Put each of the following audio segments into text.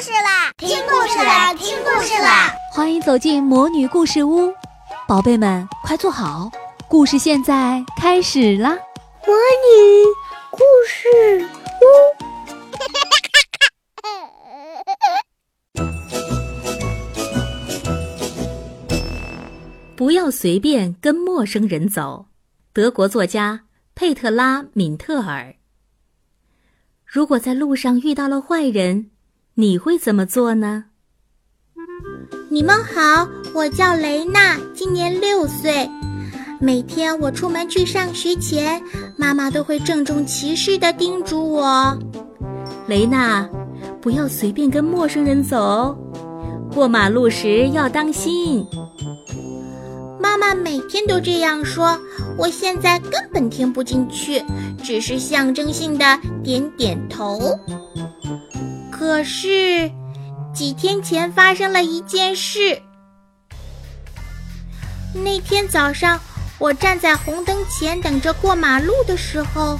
事啦！听故事啦！听故事啦！欢迎走进魔女故事屋，宝贝们快坐好，故事现在开始啦！魔女故事屋，不要随便跟陌生人走。德国作家佩特拉·敏特尔。如果在路上遇到了坏人，你会怎么做呢？你们好，我叫雷娜，今年六岁。每天我出门去上学前，妈妈都会郑重其事地叮嘱我：“雷娜，不要随便跟陌生人走，过马路时要当心。”妈妈每天都这样说，我现在根本听不进去，只是象征性的点点头。可是，几天前发生了一件事。那天早上，我站在红灯前等着过马路的时候，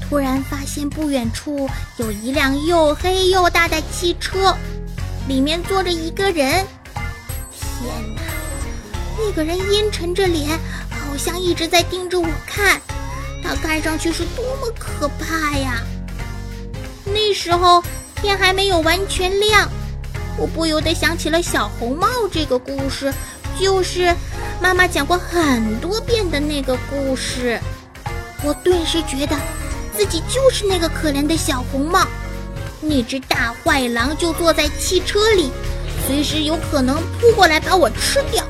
突然发现不远处有一辆又黑又大的汽车，里面坐着一个人。天哪！那个人阴沉着脸，好像一直在盯着我看。他看上去是多么可怕呀！那时候。天还没有完全亮，我不由得想起了小红帽这个故事，就是妈妈讲过很多遍的那个故事。我顿时觉得自己就是那个可怜的小红帽，那只大坏狼就坐在汽车里，随时有可能扑过来把我吃掉。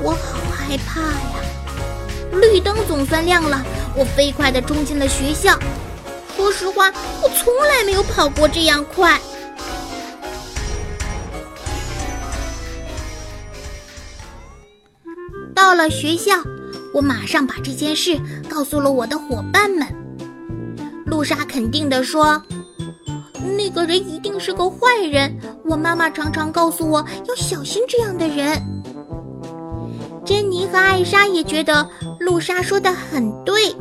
我好害怕呀！绿灯总算亮了，我飞快地冲进了学校。说实话，我从来没有跑过这样快。到了学校，我马上把这件事告诉了我的伙伴们。露莎肯定地说：“那个人一定是个坏人。”我妈妈常常告诉我要小心这样的人。珍妮和艾莎也觉得露莎说的很对。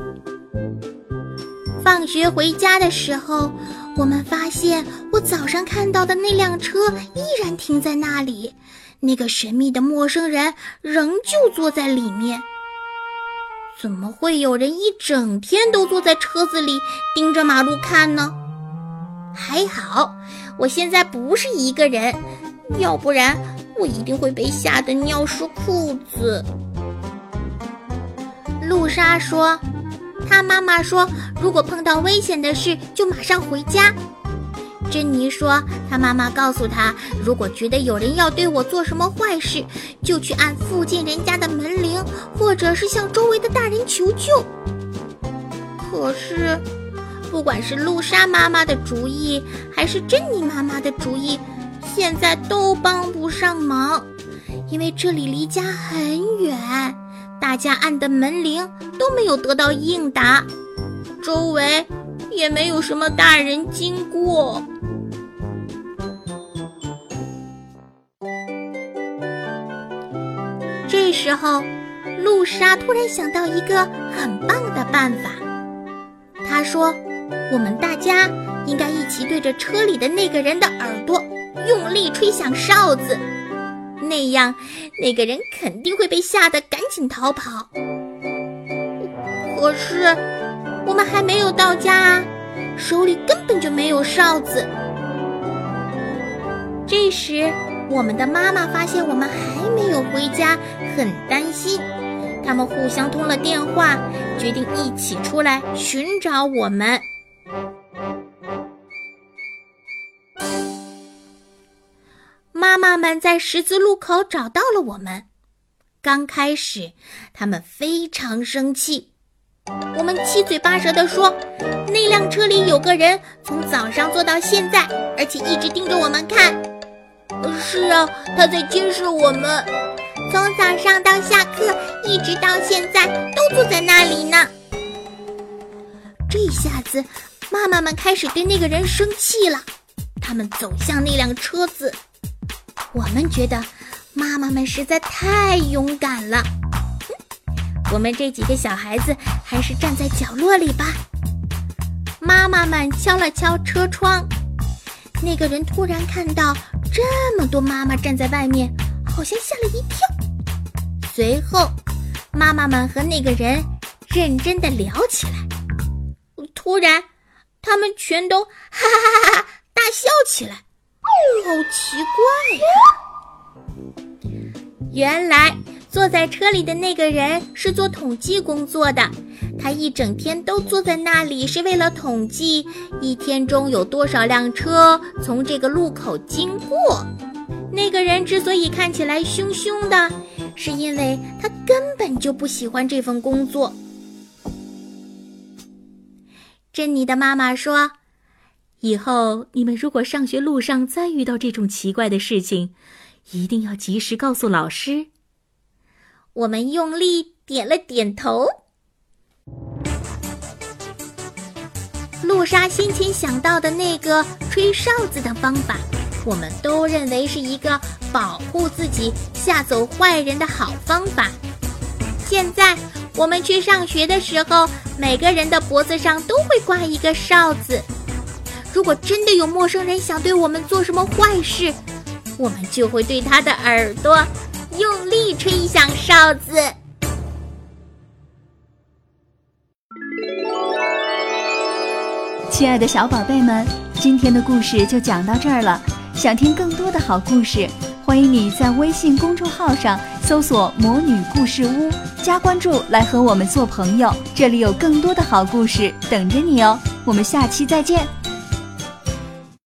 放学回家的时候，我们发现我早上看到的那辆车依然停在那里，那个神秘的陌生人仍旧坐在里面。怎么会有人一整天都坐在车子里盯着马路看呢？还好，我现在不是一个人，要不然我一定会被吓得尿湿裤子。露莎说。他妈妈说：“如果碰到危险的事，就马上回家。”珍妮说：“她妈妈告诉她，如果觉得有人要对我做什么坏事，就去按附近人家的门铃，或者是向周围的大人求救。”可是，不管是露莎妈妈的主意，还是珍妮妈妈的主意，现在都帮不上忙，因为这里离家很远。大家按的门铃都没有得到应答，周围也没有什么大人经过。这时候，露莎突然想到一个很棒的办法。她说：“我们大家应该一起对着车里的那个人的耳朵用力吹响哨子。”那样，那个人肯定会被吓得赶紧逃跑。可是，我们还没有到家啊，手里根本就没有哨子。这时，我们的妈妈发现我们还没有回家，很担心。他们互相通了电话，决定一起出来寻找我们。他们在十字路口找到了我们。刚开始，他们非常生气。我们七嘴八舌地说：“那辆车里有个人，从早上坐到现在，而且一直盯着我们看。”“是啊，他在监视我们，从早上到下课，一直到现在都坐在那里呢。”这下子，妈妈们开始对那个人生气了。他们走向那辆车子。我们觉得妈妈们实在太勇敢了。我们这几个小孩子还是站在角落里吧。妈妈们敲了敲车窗，那个人突然看到这么多妈妈站在外面，好像吓了一跳。随后，妈妈们和那个人认真的聊起来。突然，他们全都哈哈哈哈大笑起来，好奇怪呀！原来坐在车里的那个人是做统计工作的。他一整天都坐在那里，是为了统计一天中有多少辆车从这个路口经过。那个人之所以看起来凶凶的，是因为他根本就不喜欢这份工作。珍妮的妈妈说：“以后你们如果上学路上再遇到这种奇怪的事情，一定要及时告诉老师。”我们用力点了点头。露莎先前想到的那个吹哨子的方法，我们都认为是一个保护自己、吓走坏人的好方法。现在我们去上学的时候，每个人的脖子上都会挂一个哨子。如果真的有陌生人想对我们做什么坏事，我们就会对他的耳朵用力吹响哨子。亲爱的小宝贝们，今天的故事就讲到这儿了。想听更多的好故事，欢迎你在微信公众号上搜索“魔女故事屋”，加关注来和我们做朋友。这里有更多的好故事等着你哦。我们下期再见。